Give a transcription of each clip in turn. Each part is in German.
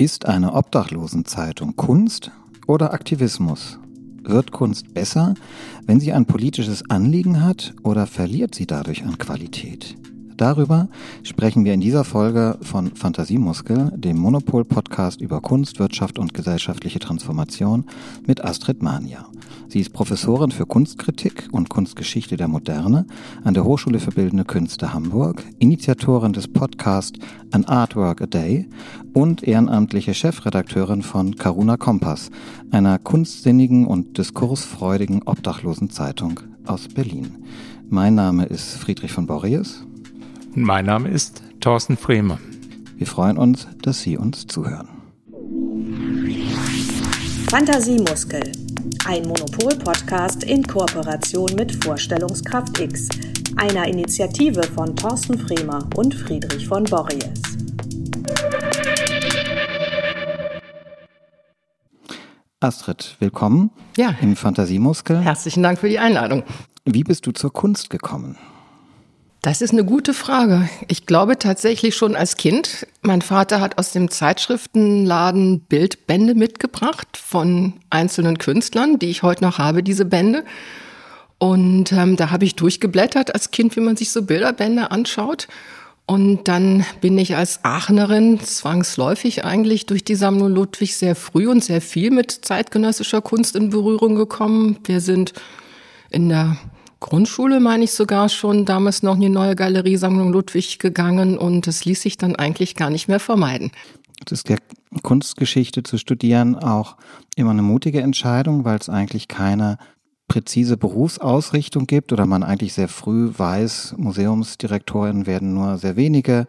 Ist eine Obdachlosenzeitung Kunst oder Aktivismus? Wird Kunst besser, wenn sie ein politisches Anliegen hat oder verliert sie dadurch an Qualität? Darüber sprechen wir in dieser Folge von Fantasiemuskel, dem Monopol-Podcast über Kunst, Wirtschaft und gesellschaftliche Transformation mit Astrid Mania. Sie ist Professorin für Kunstkritik und Kunstgeschichte der Moderne an der Hochschule für Bildende Künste Hamburg, Initiatorin des Podcasts An Artwork a Day und ehrenamtliche Chefredakteurin von Karuna Kompass, einer kunstsinnigen und diskursfreudigen Obdachlosenzeitung aus Berlin. Mein Name ist Friedrich von Borries. Mein Name ist Thorsten Frehme. Wir freuen uns, dass Sie uns zuhören. Fantasiemuskel, ein Monopol-Podcast in Kooperation mit Vorstellungskraft X, einer Initiative von Thorsten Fremer und Friedrich von Borries. Astrid, willkommen ja. im Fantasiemuskel. Herzlichen Dank für die Einladung. Wie bist du zur Kunst gekommen? Das ist eine gute Frage. Ich glaube tatsächlich schon als Kind. Mein Vater hat aus dem Zeitschriftenladen Bildbände mitgebracht von einzelnen Künstlern, die ich heute noch habe, diese Bände. Und ähm, da habe ich durchgeblättert als Kind, wie man sich so Bilderbände anschaut. Und dann bin ich als Aachenerin zwangsläufig eigentlich durch die Sammlung Ludwig sehr früh und sehr viel mit zeitgenössischer Kunst in Berührung gekommen. Wir sind in der Grundschule, meine ich sogar schon, damals noch in die neue Galeriesammlung Ludwig gegangen und es ließ sich dann eigentlich gar nicht mehr vermeiden. Das ist ja Kunstgeschichte zu studieren auch immer eine mutige Entscheidung, weil es eigentlich keine präzise Berufsausrichtung gibt oder man eigentlich sehr früh weiß, Museumsdirektoren werden nur sehr wenige.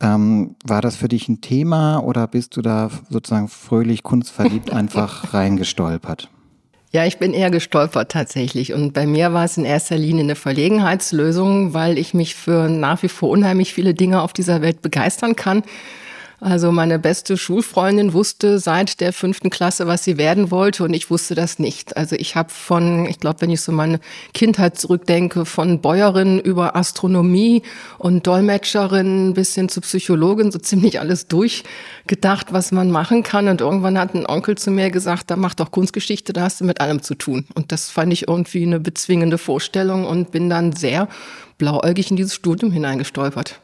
Ähm, war das für dich ein Thema oder bist du da sozusagen fröhlich kunstverliebt einfach reingestolpert? Ja, ich bin eher gestolpert tatsächlich. Und bei mir war es in erster Linie eine Verlegenheitslösung, weil ich mich für nach wie vor unheimlich viele Dinge auf dieser Welt begeistern kann. Also meine beste Schulfreundin wusste seit der fünften Klasse, was sie werden wollte und ich wusste das nicht. Also ich habe von, ich glaube, wenn ich so meine Kindheit zurückdenke, von Bäuerin über Astronomie und Dolmetscherin bis hin zu Psychologin so ziemlich alles durchgedacht, was man machen kann. Und irgendwann hat ein Onkel zu mir gesagt, da mach doch Kunstgeschichte, da hast du mit allem zu tun. Und das fand ich irgendwie eine bezwingende Vorstellung und bin dann sehr blauäugig in dieses Studium hineingestolpert.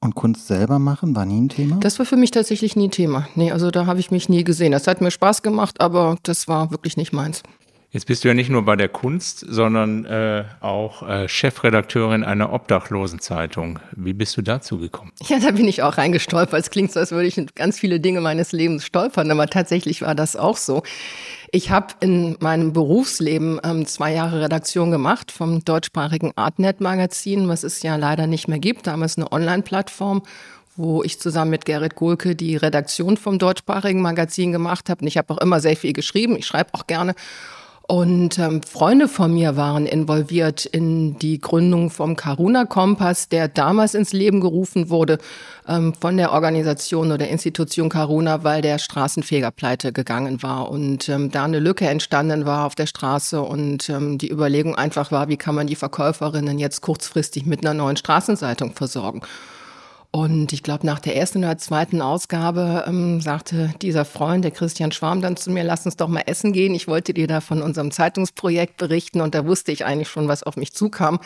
Und Kunst selber machen war nie ein Thema? Das war für mich tatsächlich nie Thema. Nee, also da habe ich mich nie gesehen. Das hat mir Spaß gemacht, aber das war wirklich nicht meins. Jetzt bist du ja nicht nur bei der Kunst, sondern äh, auch äh, Chefredakteurin einer Obdachlosenzeitung. Wie bist du dazu gekommen? Ja, da bin ich auch reingestolpert. Es klingt so, als würde ich ganz viele Dinge meines Lebens stolpern, aber tatsächlich war das auch so. Ich habe in meinem Berufsleben ähm, zwei Jahre Redaktion gemacht vom deutschsprachigen Artnet-Magazin, was es ja leider nicht mehr gibt. Damals eine Online-Plattform wo ich zusammen mit Gerrit Gohlke die Redaktion vom deutschsprachigen Magazin gemacht habe. Und ich habe auch immer sehr viel geschrieben. Ich schreibe auch gerne. Und ähm, Freunde von mir waren involviert in die Gründung vom Karuna Kompass, der damals ins Leben gerufen wurde ähm, von der Organisation oder Institution Karuna, weil der Straßenfeger pleite gegangen war und ähm, da eine Lücke entstanden war auf der Straße und ähm, die Überlegung einfach war, wie kann man die Verkäuferinnen jetzt kurzfristig mit einer neuen Straßenzeitung versorgen. Und ich glaube, nach der ersten oder zweiten Ausgabe ähm, sagte dieser Freund, der Christian Schwarm, dann zu mir, lass uns doch mal essen gehen. Ich wollte dir da von unserem Zeitungsprojekt berichten und da wusste ich eigentlich schon, was auf mich zukam.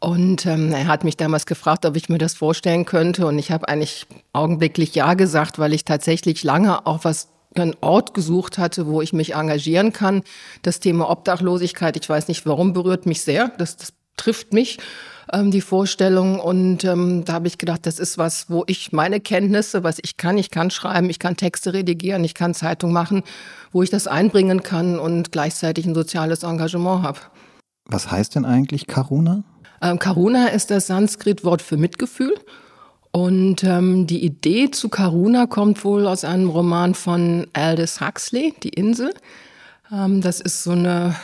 Und ähm, er hat mich damals gefragt, ob ich mir das vorstellen könnte. Und ich habe eigentlich augenblicklich Ja gesagt, weil ich tatsächlich lange auch was einen Ort gesucht hatte, wo ich mich engagieren kann. Das Thema Obdachlosigkeit, ich weiß nicht warum, berührt mich sehr. Das, das trifft mich ähm, die Vorstellung. Und ähm, da habe ich gedacht, das ist was, wo ich meine Kenntnisse, was ich kann, ich kann schreiben, ich kann Texte redigieren, ich kann Zeitung machen, wo ich das einbringen kann und gleichzeitig ein soziales Engagement habe. Was heißt denn eigentlich Karuna? Ähm, Karuna ist das Sanskrit-Wort für Mitgefühl. Und ähm, die Idee zu Karuna kommt wohl aus einem Roman von Aldous Huxley, Die Insel. Ähm, das ist so eine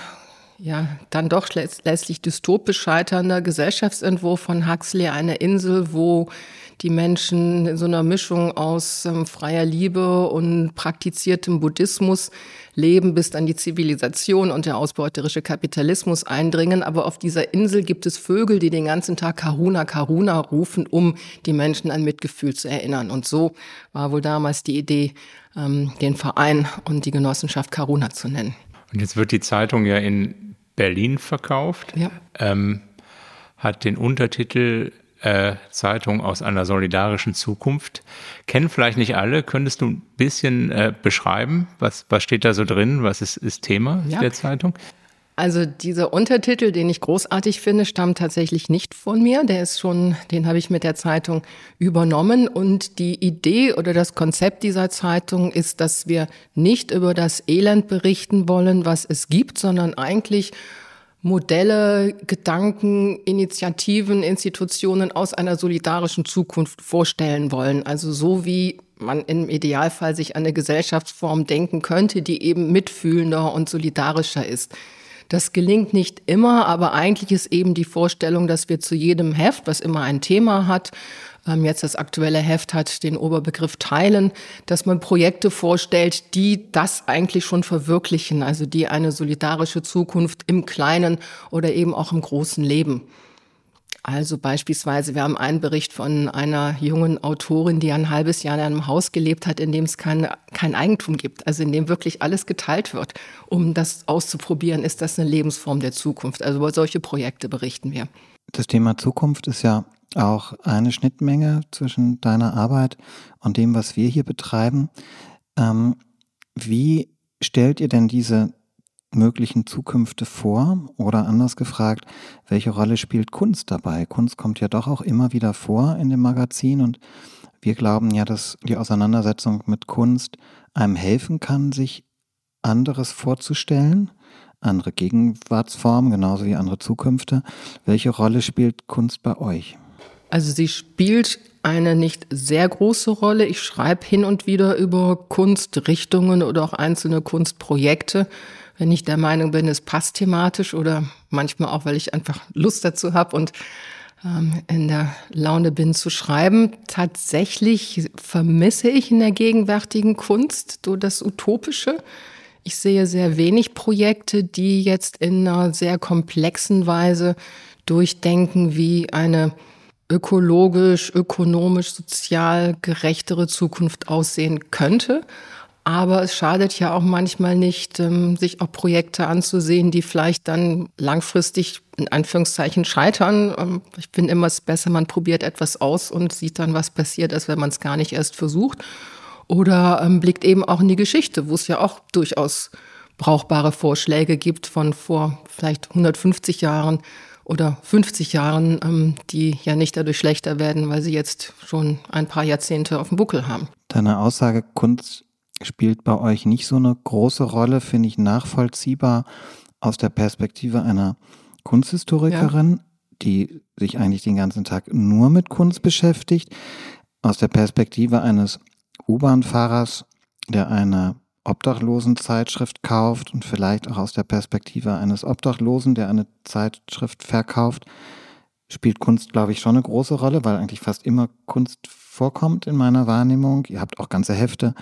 ja, dann doch letztlich dystopisch scheiternder Gesellschaftsentwurf von Huxley, eine Insel, wo die Menschen in so einer Mischung aus ähm, freier Liebe und praktiziertem Buddhismus leben, bis dann die Zivilisation und der ausbeuterische Kapitalismus eindringen. Aber auf dieser Insel gibt es Vögel, die den ganzen Tag Karuna Karuna rufen, um die Menschen an Mitgefühl zu erinnern. Und so war wohl damals die Idee, ähm, den Verein und die Genossenschaft Karuna zu nennen. Und jetzt wird die Zeitung ja in Berlin verkauft. Ja. Ähm, hat den Untertitel äh, Zeitung aus einer solidarischen Zukunft. Kennen vielleicht nicht alle. Könntest du ein bisschen äh, beschreiben, was, was steht da so drin? Was ist, ist Thema ja. der Zeitung? Also dieser Untertitel, den ich großartig finde, stammt tatsächlich nicht von mir. Der ist schon, den habe ich mit der Zeitung übernommen. Und die Idee oder das Konzept dieser Zeitung ist, dass wir nicht über das Elend berichten wollen, was es gibt, sondern eigentlich Modelle, Gedanken, Initiativen, Institutionen aus einer solidarischen Zukunft vorstellen wollen. Also so wie man im Idealfall sich eine Gesellschaftsform denken könnte, die eben mitfühlender und solidarischer ist. Das gelingt nicht immer, aber eigentlich ist eben die Vorstellung, dass wir zu jedem Heft, was immer ein Thema hat, ähm, jetzt das aktuelle Heft hat den Oberbegriff Teilen, dass man Projekte vorstellt, die das eigentlich schon verwirklichen, also die eine solidarische Zukunft im Kleinen oder eben auch im großen Leben. Also beispielsweise, wir haben einen Bericht von einer jungen Autorin, die ein halbes Jahr in einem Haus gelebt hat, in dem es kein, kein Eigentum gibt, also in dem wirklich alles geteilt wird, um das auszuprobieren, ist das eine Lebensform der Zukunft. Also über solche Projekte berichten wir. Das Thema Zukunft ist ja auch eine Schnittmenge zwischen deiner Arbeit und dem, was wir hier betreiben. Ähm, wie stellt ihr denn diese möglichen Zukünfte vor? Oder anders gefragt, welche Rolle spielt Kunst dabei? Kunst kommt ja doch auch immer wieder vor in dem Magazin und wir glauben ja, dass die Auseinandersetzung mit Kunst einem helfen kann, sich anderes vorzustellen, andere Gegenwartsformen, genauso wie andere Zukünfte. Welche Rolle spielt Kunst bei euch? Also sie spielt eine nicht sehr große Rolle. Ich schreibe hin und wieder über Kunstrichtungen oder auch einzelne Kunstprojekte, wenn ich der Meinung bin, es passt thematisch oder manchmal auch, weil ich einfach Lust dazu habe und ähm, in der Laune bin zu schreiben. Tatsächlich vermisse ich in der gegenwärtigen Kunst so das Utopische. Ich sehe sehr wenig Projekte, die jetzt in einer sehr komplexen Weise durchdenken, wie eine ökologisch, ökonomisch, sozial gerechtere Zukunft aussehen könnte. Aber es schadet ja auch manchmal nicht, ähm, sich auch Projekte anzusehen, die vielleicht dann langfristig in Anführungszeichen scheitern. Ähm, ich finde immer es besser, man probiert etwas aus und sieht dann, was passiert, als wenn man es gar nicht erst versucht. Oder ähm, blickt eben auch in die Geschichte, wo es ja auch durchaus brauchbare Vorschläge gibt von vor vielleicht 150 Jahren, oder 50 Jahren, die ja nicht dadurch schlechter werden, weil sie jetzt schon ein paar Jahrzehnte auf dem Buckel haben. Deine Aussage, Kunst spielt bei euch nicht so eine große Rolle, finde ich nachvollziehbar aus der Perspektive einer Kunsthistorikerin, ja. die sich eigentlich den ganzen Tag nur mit Kunst beschäftigt, aus der Perspektive eines U-Bahn-Fahrers, der eine Obdachlosenzeitschrift kauft und vielleicht auch aus der Perspektive eines Obdachlosen, der eine Zeitschrift verkauft, spielt Kunst, glaube ich, schon eine große Rolle, weil eigentlich fast immer Kunst vorkommt in meiner Wahrnehmung. Ihr habt auch ganze Hefte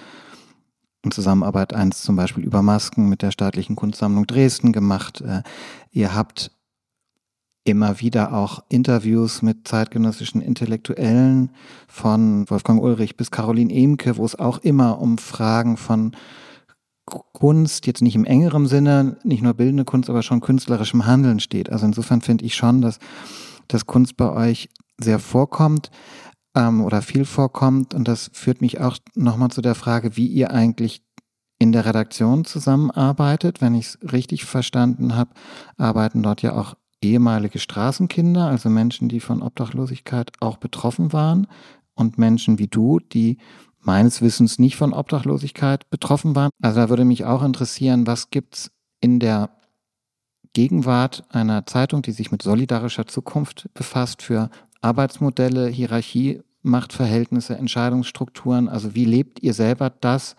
in Zusammenarbeit eins zum Beispiel über Masken mit der staatlichen Kunstsammlung Dresden gemacht. Äh, ihr habt immer wieder auch Interviews mit zeitgenössischen Intellektuellen von Wolfgang Ulrich bis Caroline Emke, wo es auch immer um Fragen von Kunst, jetzt nicht im engeren Sinne, nicht nur bildende Kunst, aber schon künstlerischem Handeln steht. Also insofern finde ich schon, dass, dass Kunst bei euch sehr vorkommt ähm, oder viel vorkommt. Und das führt mich auch nochmal zu der Frage, wie ihr eigentlich in der Redaktion zusammenarbeitet. Wenn ich es richtig verstanden habe, arbeiten dort ja auch ehemalige Straßenkinder, also Menschen, die von Obdachlosigkeit auch betroffen waren und Menschen wie du, die meines Wissens nicht von Obdachlosigkeit betroffen waren. Also da würde mich auch interessieren, was gibt's in der Gegenwart einer Zeitung, die sich mit solidarischer Zukunft befasst, für Arbeitsmodelle, Hierarchie, Machtverhältnisse, Entscheidungsstrukturen. Also wie lebt ihr selber das,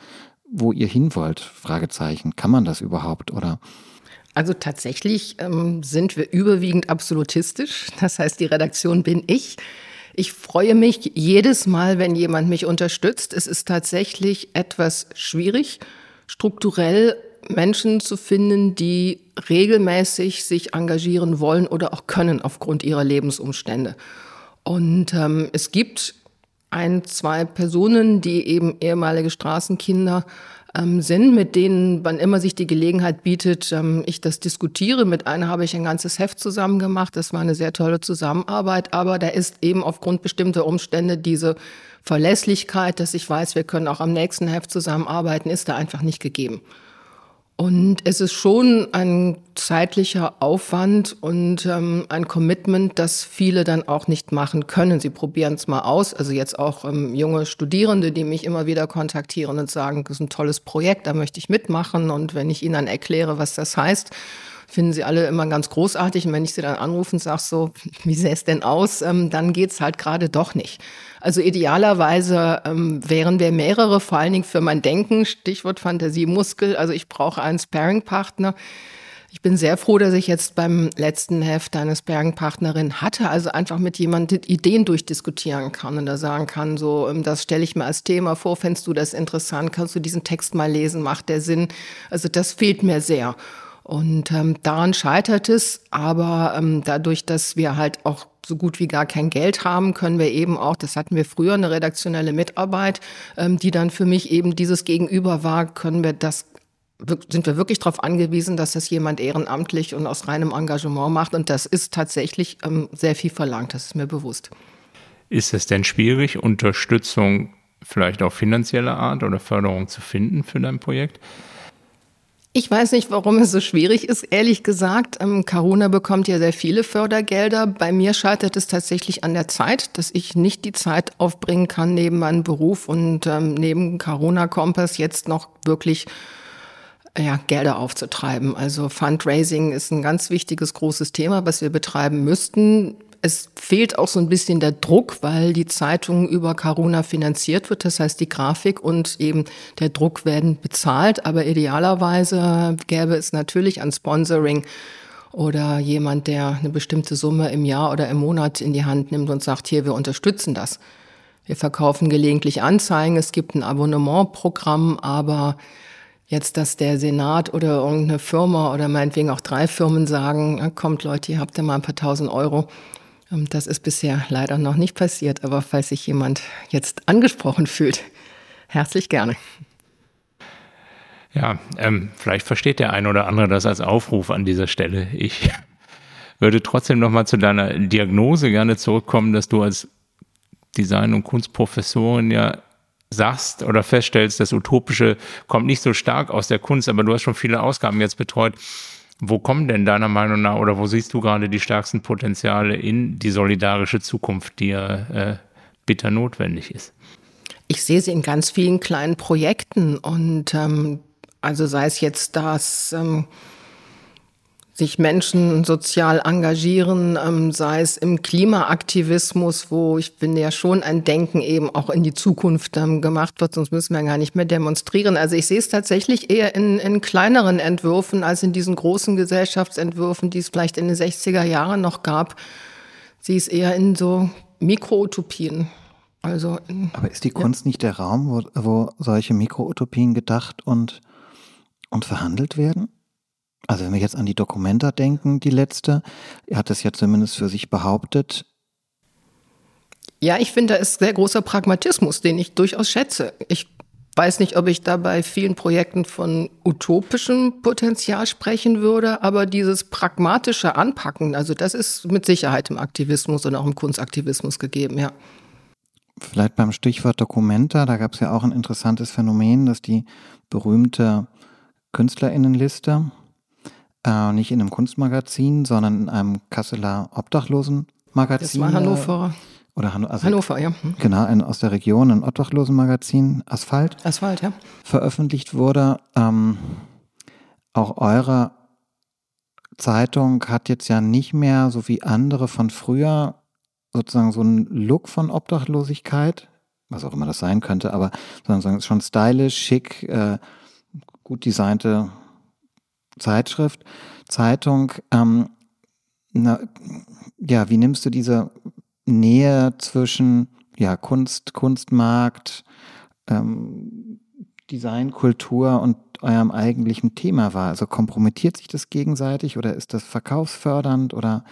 wo ihr hin wollt? Fragezeichen. Kann man das überhaupt oder? Also tatsächlich ähm, sind wir überwiegend absolutistisch. Das heißt, die Redaktion bin ich. Ich freue mich jedes Mal, wenn jemand mich unterstützt. Es ist tatsächlich etwas schwierig, strukturell Menschen zu finden, die regelmäßig sich engagieren wollen oder auch können aufgrund ihrer Lebensumstände. Und ähm, es gibt ein, zwei Personen, die eben ehemalige Straßenkinder ähm, sind, mit denen, wann immer sich die Gelegenheit bietet, ähm, ich das diskutiere. Mit einer habe ich ein ganzes Heft zusammen gemacht. Das war eine sehr tolle Zusammenarbeit. Aber da ist eben aufgrund bestimmter Umstände diese Verlässlichkeit, dass ich weiß, wir können auch am nächsten Heft zusammenarbeiten, ist da einfach nicht gegeben. Und es ist schon ein zeitlicher Aufwand und ähm, ein Commitment, das viele dann auch nicht machen können. Sie probieren es mal aus. Also jetzt auch ähm, junge Studierende, die mich immer wieder kontaktieren und sagen, das ist ein tolles Projekt, da möchte ich mitmachen. Und wenn ich ihnen dann erkläre, was das heißt, finden sie alle immer ganz großartig. Und wenn ich sie dann anrufe und sage so, wie sähe es denn aus, ähm, dann geht's halt gerade doch nicht. Also idealerweise ähm, wären wir mehrere, vor allen Dingen für mein Denken, Stichwort Fantasiemuskel. Also ich brauche einen Sparing-Partner. Ich bin sehr froh, dass ich jetzt beim letzten Heft eine Sparing-Partnerin hatte, also einfach mit jemandem Ideen durchdiskutieren kann und da sagen kann, so, ähm, das stelle ich mir als Thema vor, fändest du das interessant, kannst du diesen Text mal lesen, macht der Sinn? Also das fehlt mir sehr. Und ähm, daran scheitert es, aber ähm, dadurch, dass wir halt auch so gut wie gar kein Geld haben, können wir eben auch, das hatten wir früher, eine redaktionelle Mitarbeit, ähm, die dann für mich eben dieses Gegenüber war, können wir das sind wir wirklich darauf angewiesen, dass das jemand ehrenamtlich und aus reinem Engagement macht. Und das ist tatsächlich ähm, sehr viel verlangt, das ist mir bewusst. Ist es denn schwierig, Unterstützung vielleicht auch finanzieller Art oder Förderung zu finden für dein Projekt? Ich weiß nicht, warum es so schwierig ist, ehrlich gesagt. Ähm, Caruna bekommt ja sehr viele Fördergelder. Bei mir scheitert es tatsächlich an der Zeit, dass ich nicht die Zeit aufbringen kann, neben meinem Beruf und ähm, neben Caruna Kompass jetzt noch wirklich ja, Gelder aufzutreiben. Also Fundraising ist ein ganz wichtiges, großes Thema, was wir betreiben müssten. Es fehlt auch so ein bisschen der Druck, weil die Zeitung über Caruna finanziert wird. Das heißt, die Grafik und eben der Druck werden bezahlt. Aber idealerweise gäbe es natürlich ein Sponsoring oder jemand, der eine bestimmte Summe im Jahr oder im Monat in die Hand nimmt und sagt, hier, wir unterstützen das. Wir verkaufen gelegentlich Anzeigen. Es gibt ein Abonnementprogramm, aber Jetzt, dass der Senat oder irgendeine Firma oder meinetwegen auch drei Firmen sagen, kommt Leute, ihr habt ja mal ein paar tausend Euro, das ist bisher leider noch nicht passiert, aber falls sich jemand jetzt angesprochen fühlt, herzlich gerne. Ja, ähm, vielleicht versteht der eine oder andere das als Aufruf an dieser Stelle. Ich würde trotzdem noch mal zu deiner Diagnose gerne zurückkommen, dass du als Design- und Kunstprofessorin ja sagst oder feststellst, das Utopische kommt nicht so stark aus der Kunst, aber du hast schon viele Ausgaben jetzt betreut. Wo kommen denn deiner Meinung nach oder wo siehst du gerade die stärksten Potenziale in die solidarische Zukunft, die ja äh, bitter notwendig ist? Ich sehe sie in ganz vielen kleinen Projekten und ähm, also sei es jetzt das ähm, sich Menschen sozial engagieren, ähm, sei es im Klimaaktivismus, wo ich finde ja schon ein Denken eben auch in die Zukunft ähm, gemacht wird, sonst müssen wir gar nicht mehr demonstrieren. Also ich sehe es tatsächlich eher in, in kleineren Entwürfen als in diesen großen Gesellschaftsentwürfen, die es vielleicht in den 60er Jahren noch gab. Sie ist eher in so Mikroutopien. Also in, Aber ist die Kunst ja. nicht der Raum, wo, wo solche Mikroutopien gedacht und, und verhandelt werden? Also wenn wir jetzt an die Dokumenta denken, die letzte, hat es ja zumindest für sich behauptet. Ja, ich finde, da ist sehr großer Pragmatismus, den ich durchaus schätze. Ich weiß nicht, ob ich da bei vielen Projekten von utopischem Potenzial sprechen würde, aber dieses pragmatische Anpacken, also das ist mit Sicherheit im Aktivismus und auch im Kunstaktivismus gegeben, ja. Vielleicht beim Stichwort Dokumenta, da gab es ja auch ein interessantes Phänomen, dass die berühmte Künstlerinnenliste, äh, nicht in einem Kunstmagazin, sondern in einem Kasseler Obdachlosenmagazin. Das war Hannover. Oder Hanno, also Hannover, ja. Hm. Genau, ein, aus der Region, ein Obdachlosenmagazin, Asphalt. Asphalt, ja. Veröffentlicht wurde. Ähm, auch eure Zeitung hat jetzt ja nicht mehr, so wie andere von früher, sozusagen so einen Look von Obdachlosigkeit, was auch immer das sein könnte, aber sondern schon stylisch, schick, äh, gut designte Zeitschrift, Zeitung. Ähm, na, ja, wie nimmst du diese Nähe zwischen ja, Kunst, Kunstmarkt, ähm, Designkultur und eurem eigentlichen Thema war. Also kompromittiert sich das gegenseitig oder ist das verkaufsfördernd oder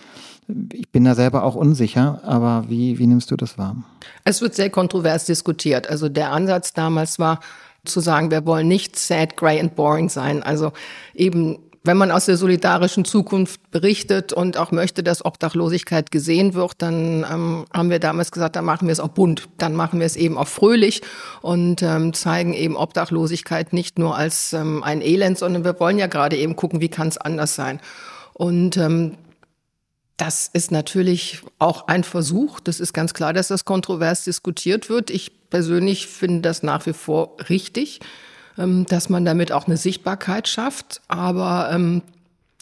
ich bin da selber auch unsicher, aber wie, wie nimmst du das wahr? Es wird sehr kontrovers diskutiert. Also der Ansatz damals war zu sagen, wir wollen nicht sad, grey and boring sein. Also eben wenn man aus der solidarischen Zukunft berichtet und auch möchte, dass Obdachlosigkeit gesehen wird, dann ähm, haben wir damals gesagt, dann machen wir es auch bunt, dann machen wir es eben auch fröhlich und ähm, zeigen eben Obdachlosigkeit nicht nur als ähm, ein Elend, sondern wir wollen ja gerade eben gucken, wie kann es anders sein. Und ähm, das ist natürlich auch ein Versuch. Das ist ganz klar, dass das kontrovers diskutiert wird. Ich persönlich finde das nach wie vor richtig. Ähm, dass man damit auch eine Sichtbarkeit schafft. Aber ähm,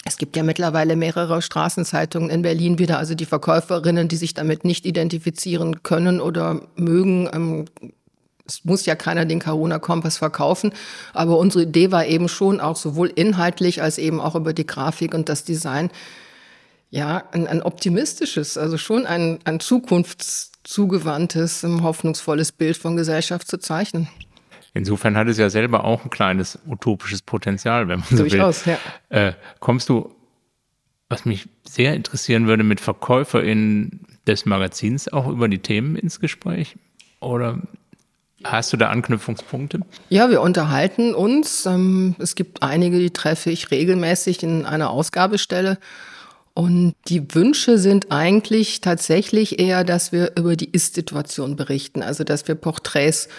es gibt ja mittlerweile mehrere Straßenzeitungen in Berlin wieder, also die Verkäuferinnen, die sich damit nicht identifizieren können oder mögen. Ähm, es muss ja keiner den Corona-Kompass verkaufen, aber unsere Idee war eben schon auch sowohl inhaltlich als eben auch über die Grafik und das Design, ja, ein, ein optimistisches, also schon ein, ein zukunftszugewandtes, hoffnungsvolles Bild von Gesellschaft zu zeichnen. Insofern hat es ja selber auch ein kleines utopisches Potenzial, wenn man so Durchaus, will. Ja. Äh, kommst du, was mich sehr interessieren würde, mit VerkäuferInnen des Magazins auch über die Themen ins Gespräch? Oder Hast du da Anknüpfungspunkte? Ja, wir unterhalten uns. Ähm, es gibt einige, die treffe ich regelmäßig in einer Ausgabestelle. Und die Wünsche sind eigentlich tatsächlich eher, dass wir über die Ist-Situation berichten, also dass wir Porträts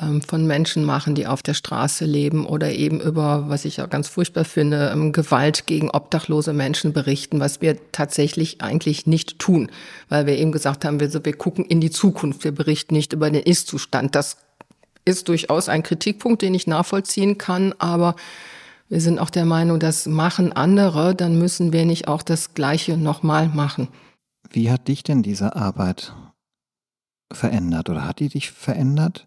ähm, von Menschen machen, die auf der Straße leben oder eben über, was ich auch ganz furchtbar finde, ähm, Gewalt gegen obdachlose Menschen berichten, was wir tatsächlich eigentlich nicht tun, weil wir eben gesagt haben, wir, so, wir gucken in die Zukunft, wir berichten nicht über den Ist-Zustand. Das ist durchaus ein Kritikpunkt, den ich nachvollziehen kann, aber wir sind auch der Meinung, das machen andere, dann müssen wir nicht auch das Gleiche nochmal machen. Wie hat dich denn diese Arbeit verändert oder hat die dich verändert?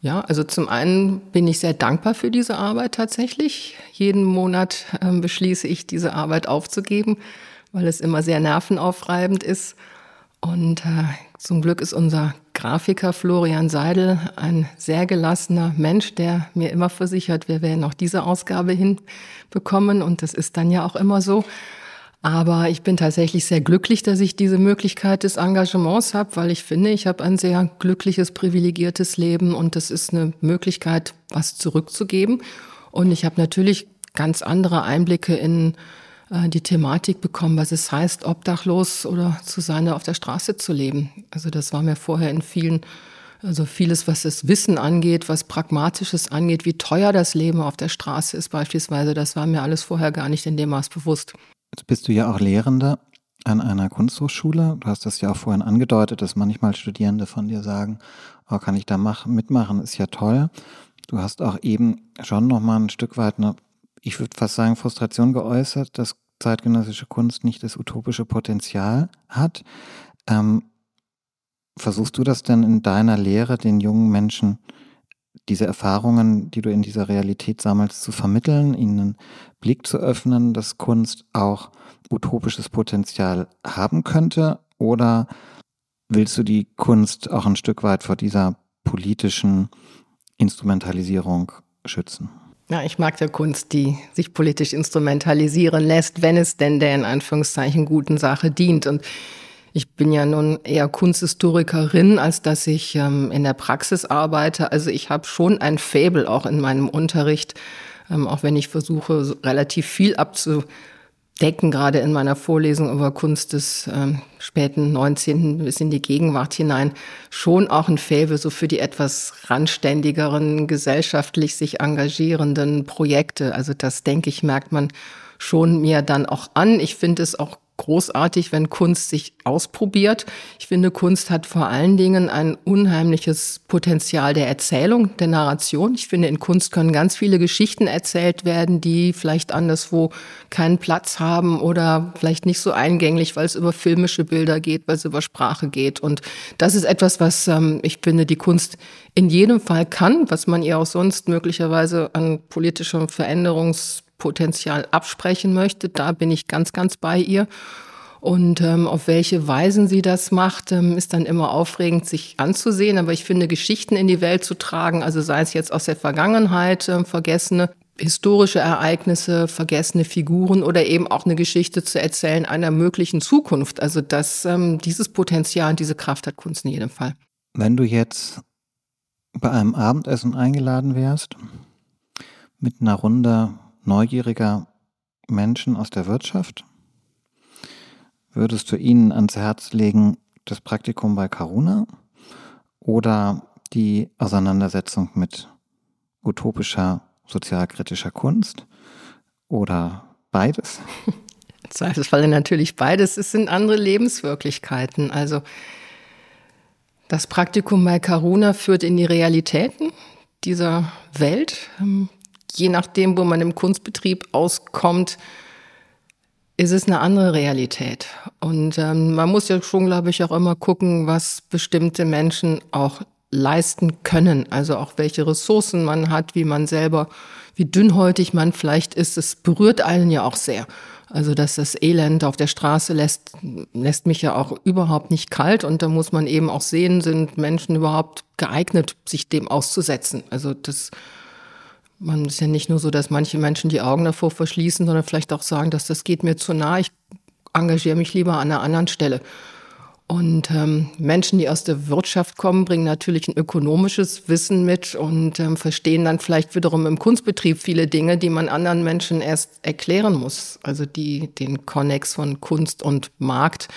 Ja, also zum einen bin ich sehr dankbar für diese Arbeit tatsächlich. Jeden Monat äh, beschließe ich, diese Arbeit aufzugeben, weil es immer sehr nervenaufreibend ist. Und äh, zum Glück ist unser Grafiker Florian Seidel ein sehr gelassener Mensch, der mir immer versichert, wir werden auch diese Ausgabe hinbekommen. Und das ist dann ja auch immer so. Aber ich bin tatsächlich sehr glücklich, dass ich diese Möglichkeit des Engagements habe, weil ich finde, ich habe ein sehr glückliches, privilegiertes Leben und das ist eine Möglichkeit, was zurückzugeben. Und ich habe natürlich ganz andere Einblicke in die Thematik bekommen, was es heißt, obdachlos oder zu sein, auf der Straße zu leben. Also das war mir vorher in vielen, also vieles, was das Wissen angeht, was Pragmatisches angeht, wie teuer das Leben auf der Straße ist beispielsweise, das war mir alles vorher gar nicht in dem Maß bewusst. Jetzt bist du ja auch Lehrende an einer Kunsthochschule. Du hast das ja auch vorhin angedeutet, dass manchmal Studierende von dir sagen, oh, kann ich da mach, mitmachen, ist ja toll. Du hast auch eben schon nochmal ein Stück weit eine ich würde fast sagen, Frustration geäußert, dass zeitgenössische Kunst nicht das utopische Potenzial hat. Ähm, versuchst du das denn in deiner Lehre den jungen Menschen, diese Erfahrungen, die du in dieser Realität sammelst, zu vermitteln, ihnen einen Blick zu öffnen, dass Kunst auch utopisches Potenzial haben könnte? Oder willst du die Kunst auch ein Stück weit vor dieser politischen Instrumentalisierung schützen? Ja, ich mag der Kunst, die sich politisch instrumentalisieren lässt, wenn es denn der in Anführungszeichen guten Sache dient. Und ich bin ja nun eher Kunsthistorikerin, als dass ich ähm, in der Praxis arbeite. Also ich habe schon ein Faible auch in meinem Unterricht, ähm, auch wenn ich versuche, relativ viel abzu decken gerade in meiner Vorlesung über Kunst des ähm, späten 19. bis in die Gegenwart hinein schon auch ein Faible so für die etwas randständigeren, gesellschaftlich sich engagierenden Projekte. Also das, denke ich, merkt man schon mir dann auch an. Ich finde es auch großartig, wenn Kunst sich ausprobiert. Ich finde, Kunst hat vor allen Dingen ein unheimliches Potenzial der Erzählung, der Narration. Ich finde, in Kunst können ganz viele Geschichten erzählt werden, die vielleicht anderswo keinen Platz haben oder vielleicht nicht so eingänglich, weil es über filmische Bilder geht, weil es über Sprache geht. Und das ist etwas, was ähm, ich finde, die Kunst in jedem Fall kann, was man ihr auch sonst möglicherweise an politischem Veränderungs Potenzial absprechen möchte. Da bin ich ganz, ganz bei ihr. Und ähm, auf welche Weisen sie das macht, ähm, ist dann immer aufregend, sich anzusehen. Aber ich finde, Geschichten in die Welt zu tragen, also sei es jetzt aus der Vergangenheit äh, vergessene historische Ereignisse, vergessene Figuren oder eben auch eine Geschichte zu erzählen einer möglichen Zukunft. Also das, ähm, dieses Potenzial und diese Kraft hat Kunst in jedem Fall. Wenn du jetzt bei einem Abendessen eingeladen wärst, mit einer Runde neugieriger Menschen aus der Wirtschaft, würdest du ihnen ans Herz legen, das Praktikum bei Karuna oder die Auseinandersetzung mit utopischer sozialkritischer Kunst oder beides? Im Zweifelsfalle natürlich beides. Es sind andere Lebenswirklichkeiten. Also das Praktikum bei Karuna führt in die Realitäten dieser Welt. Je nachdem, wo man im Kunstbetrieb auskommt, ist es eine andere Realität. Und ähm, man muss ja schon, glaube ich, auch immer gucken, was bestimmte Menschen auch leisten können. Also auch welche Ressourcen man hat, wie man selber, wie dünnhäutig man vielleicht ist. Es berührt einen ja auch sehr. Also dass das Elend auf der Straße lässt, lässt mich ja auch überhaupt nicht kalt. Und da muss man eben auch sehen, sind Menschen überhaupt geeignet, sich dem auszusetzen. Also das, man ist ja nicht nur so, dass manche Menschen die Augen davor verschließen, sondern vielleicht auch sagen, dass das geht mir zu nah. Ich engagiere mich lieber an einer anderen Stelle. Und ähm, Menschen, die aus der Wirtschaft kommen, bringen natürlich ein ökonomisches Wissen mit und ähm, verstehen dann vielleicht wiederum im Kunstbetrieb viele Dinge, die man anderen Menschen erst erklären muss. Also die, den Konnex von Kunst und Markt,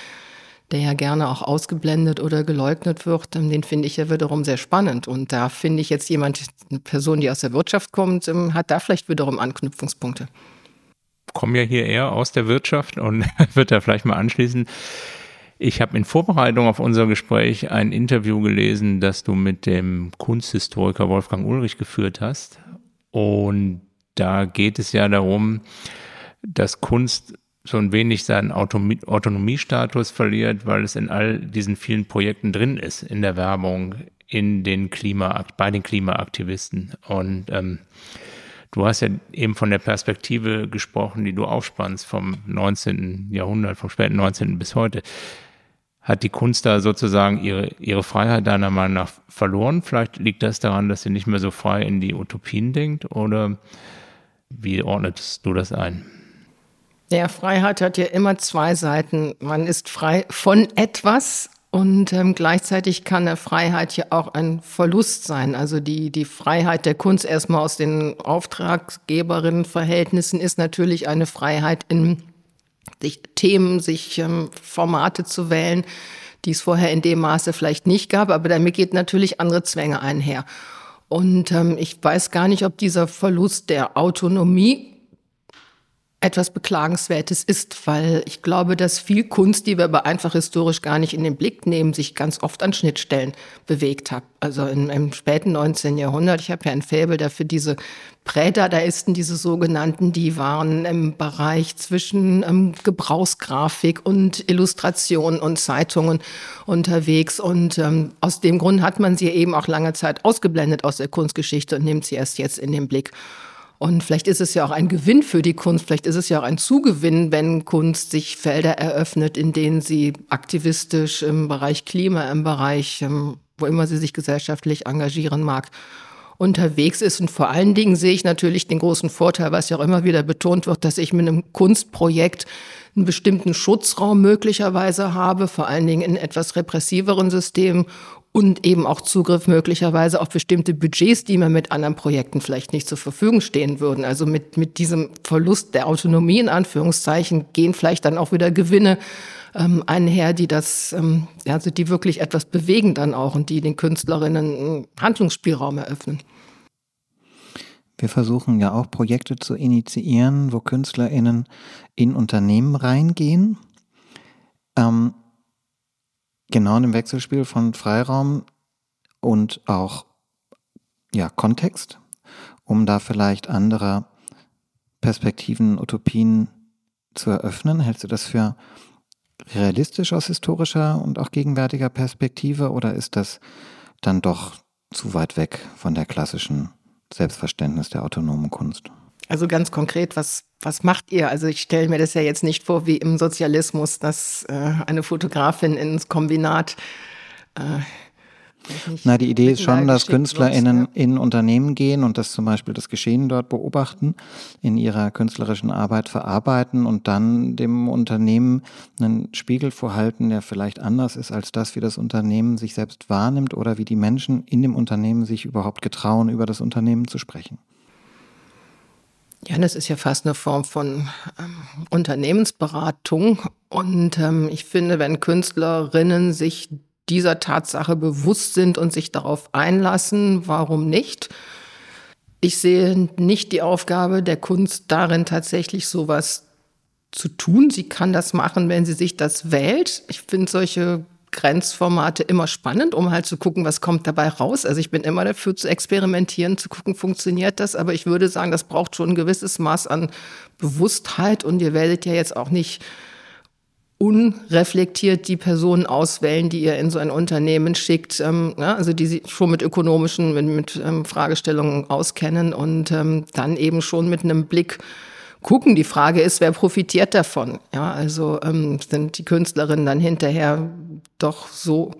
der ja gerne auch ausgeblendet oder geleugnet wird, ähm, den finde ich ja wiederum sehr spannend. Und da finde ich jetzt jemand, eine Person, die aus der Wirtschaft kommt, ähm, hat da vielleicht wiederum Anknüpfungspunkte. Komme ja hier eher aus der Wirtschaft und wird da vielleicht mal anschließen. Ich habe in Vorbereitung auf unser Gespräch ein Interview gelesen, das du mit dem Kunsthistoriker Wolfgang Ulrich geführt hast. Und da geht es ja darum, dass Kunst so ein wenig seinen Autonomiestatus verliert, weil es in all diesen vielen Projekten drin ist, in der Werbung, in den Klima, bei den Klimaaktivisten. Und ähm, du hast ja eben von der Perspektive gesprochen, die du aufspannst vom 19. Jahrhundert, vom späten 19. bis heute hat die Kunst da sozusagen ihre, ihre Freiheit deiner Meinung nach verloren? Vielleicht liegt das daran, dass sie nicht mehr so frei in die Utopien denkt oder wie ordnetest du das ein? Ja, Freiheit hat ja immer zwei Seiten. Man ist frei von etwas und ähm, gleichzeitig kann eine Freiheit ja auch ein Verlust sein. Also die, die Freiheit der Kunst erstmal aus den Auftraggeberinnenverhältnissen ist natürlich eine Freiheit in sich Themen, sich ähm, Formate zu wählen, die es vorher in dem Maße vielleicht nicht gab, aber damit geht natürlich andere Zwänge einher. Und ähm, ich weiß gar nicht, ob dieser Verlust der Autonomie etwas Beklagenswertes ist, weil ich glaube, dass viel Kunst, die wir aber einfach historisch gar nicht in den Blick nehmen, sich ganz oft an Schnittstellen bewegt hat. Also im, im späten 19. Jahrhundert, ich habe ja ein Faible dafür diese Prädadaisten, diese sogenannten, die waren im Bereich zwischen ähm, Gebrauchsgrafik und Illustration und Zeitungen unterwegs. Und ähm, aus dem Grund hat man sie eben auch lange Zeit ausgeblendet aus der Kunstgeschichte und nimmt sie erst jetzt in den Blick. Und vielleicht ist es ja auch ein Gewinn für die Kunst, vielleicht ist es ja auch ein Zugewinn, wenn Kunst sich Felder eröffnet, in denen sie aktivistisch im Bereich Klima, im Bereich, ähm, wo immer sie sich gesellschaftlich engagieren mag, unterwegs ist. Und vor allen Dingen sehe ich natürlich den großen Vorteil, was ja auch immer wieder betont wird, dass ich mit einem Kunstprojekt einen bestimmten Schutzraum möglicherweise habe, vor allen Dingen in etwas repressiveren Systemen und eben auch Zugriff möglicherweise auf bestimmte Budgets, die mir mit anderen Projekten vielleicht nicht zur Verfügung stehen würden. Also mit, mit diesem Verlust der Autonomie in Anführungszeichen gehen vielleicht dann auch wieder Gewinne ähm, einher, die das, ähm, also die wirklich etwas bewegen dann auch und die den Künstlerinnen einen Handlungsspielraum eröffnen. Wir versuchen ja auch Projekte zu initiieren, wo KünstlerInnen in Unternehmen reingehen. Ähm, Genau in dem Wechselspiel von Freiraum und auch ja, Kontext, um da vielleicht andere Perspektiven, Utopien zu eröffnen. Hältst du das für realistisch aus historischer und auch gegenwärtiger Perspektive oder ist das dann doch zu weit weg von der klassischen Selbstverständnis der autonomen Kunst? Also ganz konkret, was, was macht ihr? Also ich stelle mir das ja jetzt nicht vor wie im Sozialismus, dass äh, eine Fotografin ins Kombinat äh, na, die Idee ist schon, dass KünstlerInnen in Unternehmen gehen und das zum Beispiel das Geschehen dort beobachten, in ihrer künstlerischen Arbeit verarbeiten und dann dem Unternehmen einen Spiegel vorhalten, der vielleicht anders ist als das, wie das Unternehmen sich selbst wahrnimmt oder wie die Menschen in dem Unternehmen sich überhaupt getrauen, über das Unternehmen zu sprechen. Ja, das ist ja fast eine Form von ähm, Unternehmensberatung. Und ähm, ich finde, wenn Künstlerinnen sich dieser Tatsache bewusst sind und sich darauf einlassen, warum nicht? Ich sehe nicht die Aufgabe der Kunst darin, tatsächlich sowas zu tun. Sie kann das machen, wenn sie sich das wählt. Ich finde solche Grenzformate immer spannend, um halt zu gucken, was kommt dabei raus. Also ich bin immer dafür zu experimentieren, zu gucken, funktioniert das. Aber ich würde sagen, das braucht schon ein gewisses Maß an Bewusstheit. Und ihr werdet ja jetzt auch nicht unreflektiert die Personen auswählen, die ihr in so ein Unternehmen schickt, ähm, ja, also die sich schon mit ökonomischen, mit, mit ähm, Fragestellungen auskennen und ähm, dann eben schon mit einem Blick gucken. Die Frage ist, wer profitiert davon? Ja, also ähm, sind die Künstlerinnen dann hinterher doch so,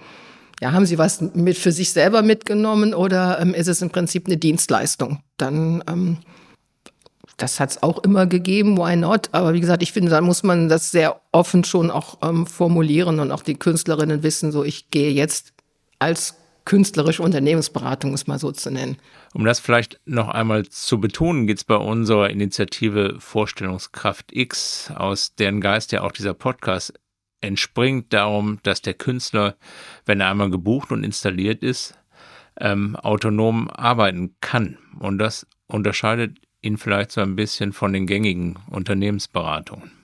ja, haben sie was mit für sich selber mitgenommen oder ähm, ist es im Prinzip eine Dienstleistung? Dann ähm, das hat es auch immer gegeben, why not? Aber wie gesagt, ich finde, da muss man das sehr offen schon auch ähm, formulieren und auch die Künstlerinnen wissen, so ich gehe jetzt als künstlerische Unternehmensberatung, es mal so zu nennen. Um das vielleicht noch einmal zu betonen, geht es bei unserer Initiative Vorstellungskraft X, aus deren Geist ja auch dieser Podcast entspringt, darum, dass der Künstler, wenn er einmal gebucht und installiert ist, ähm, autonom arbeiten kann. Und das unterscheidet ihn vielleicht so ein bisschen von den gängigen Unternehmensberatungen?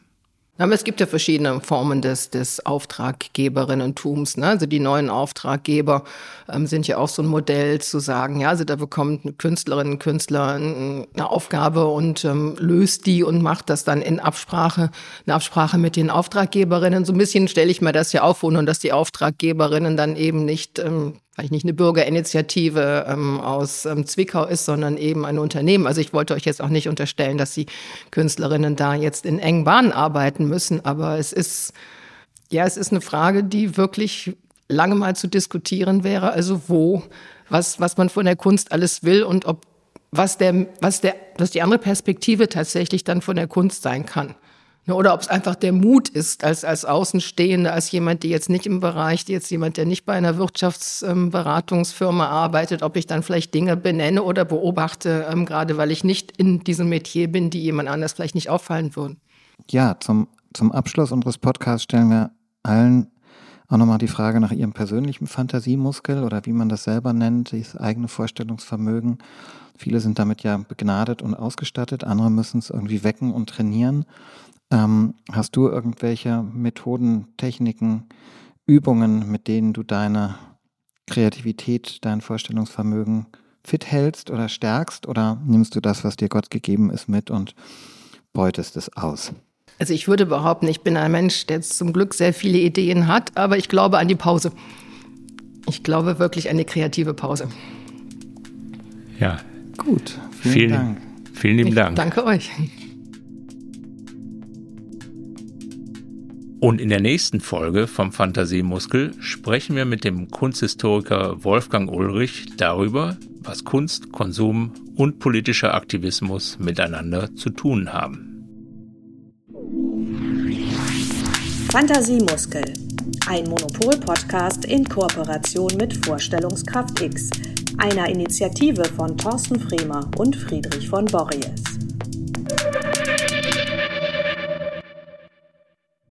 Aber es gibt ja verschiedene Formen des, des Auftraggeberinnentums. Ne? Also die neuen Auftraggeber ähm, sind ja auch so ein Modell zu sagen, ja, also da bekommt Künstlerinnen und Künstler eine Aufgabe und ähm, löst die und macht das dann in Absprache, in Absprache mit den Auftraggeberinnen. So ein bisschen stelle ich mir das ja auf, und dass die Auftraggeberinnen dann eben nicht ähm, vielleicht nicht eine Bürgerinitiative ähm, aus ähm, Zwickau ist, sondern eben ein Unternehmen. Also ich wollte euch jetzt auch nicht unterstellen, dass die Künstlerinnen da jetzt in engen Bahnen arbeiten müssen, aber es ist, ja, es ist eine Frage, die wirklich lange mal zu diskutieren wäre. Also wo, was, was man von der Kunst alles will und ob, was der, was der, was die andere Perspektive tatsächlich dann von der Kunst sein kann. Oder ob es einfach der Mut ist, als, als Außenstehende, als jemand, der jetzt nicht im Bereich, jetzt jemand, der nicht bei einer Wirtschaftsberatungsfirma ähm, arbeitet, ob ich dann vielleicht Dinge benenne oder beobachte, ähm, gerade weil ich nicht in diesem Metier bin, die jemand anders vielleicht nicht auffallen würden. Ja, zum, zum Abschluss unseres Podcasts stellen wir allen auch nochmal die Frage nach ihrem persönlichen Fantasiemuskel oder wie man das selber nennt, das eigene Vorstellungsvermögen. Viele sind damit ja begnadet und ausgestattet, andere müssen es irgendwie wecken und trainieren. Ähm, hast du irgendwelche Methoden, Techniken, Übungen, mit denen du deine Kreativität, dein Vorstellungsvermögen fit hältst oder stärkst? Oder nimmst du das, was dir Gott gegeben ist, mit und beutest es aus? Also ich würde behaupten, ich bin ein Mensch, der zum Glück sehr viele Ideen hat, aber ich glaube an die Pause. Ich glaube wirklich an die kreative Pause. Ja. Gut. Vielen, vielen Dank. Vielen lieben ich Dank. Danke euch. Und in der nächsten Folge vom Fantasiemuskel sprechen wir mit dem Kunsthistoriker Wolfgang Ulrich darüber, was Kunst, Konsum und politischer Aktivismus miteinander zu tun haben. Fantasiemuskel, ein Monopol-Podcast in Kooperation mit Vorstellungskraft X, einer Initiative von Thorsten Fremer und Friedrich von Borries.